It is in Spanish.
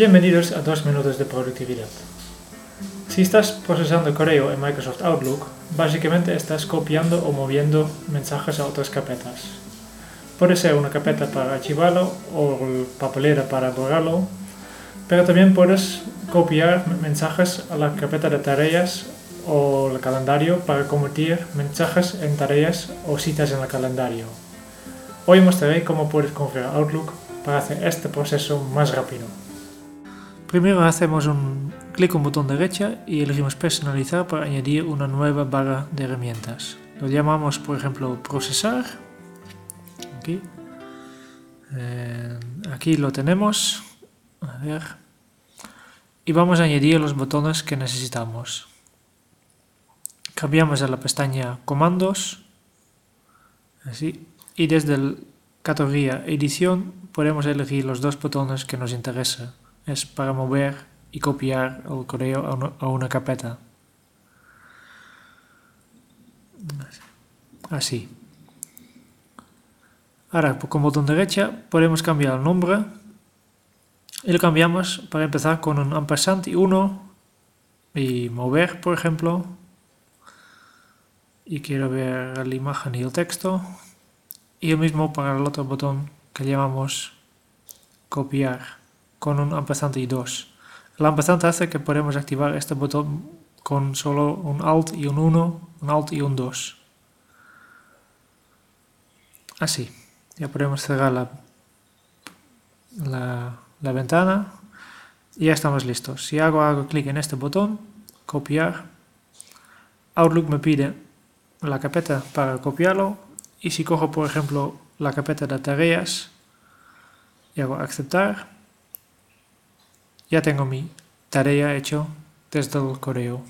Bienvenidos a 2 minutos de productividad. Si estás procesando correo en Microsoft Outlook, básicamente estás copiando o moviendo mensajes a otras carpetas. Puede ser una carpeta para archivarlo o papelera para borrarlo, pero también puedes copiar mensajes a la carpeta de tareas o el calendario para convertir mensajes en tareas o citas en el calendario. Hoy mostraré cómo puedes configurar Outlook para hacer este proceso más rápido. Primero hacemos un clic en botón derecha y elegimos personalizar para añadir una nueva barra de herramientas. Lo llamamos por ejemplo procesar. Aquí, eh, aquí lo tenemos. A ver. Y vamos a añadir los botones que necesitamos. Cambiamos a la pestaña comandos. Así. Y desde la categoría edición podemos elegir los dos botones que nos interesan es para mover y copiar el correo a una, carpeta. Así. Ahora, con botón derecha podemos cambiar el nombre y lo cambiamos para empezar con un ampersand y uno y mover, por ejemplo. Y quiero ver la imagen y el texto. Y lo mismo para el otro botón que llamamos copiar con un ampersand y 2. El ampersand hace que podemos activar este botón con solo un Alt y un 1, un Alt y un 2. Así. Ya podemos cerrar la, la, ventana y ya estamos listos. Si hago, hago clic en este botón, copiar, Outlook me pide la carpeta para copiarlo y si cojo por ejemplo la carpeta de tareas y hago aceptar, ya tengo mi tarea hecho desde el correo.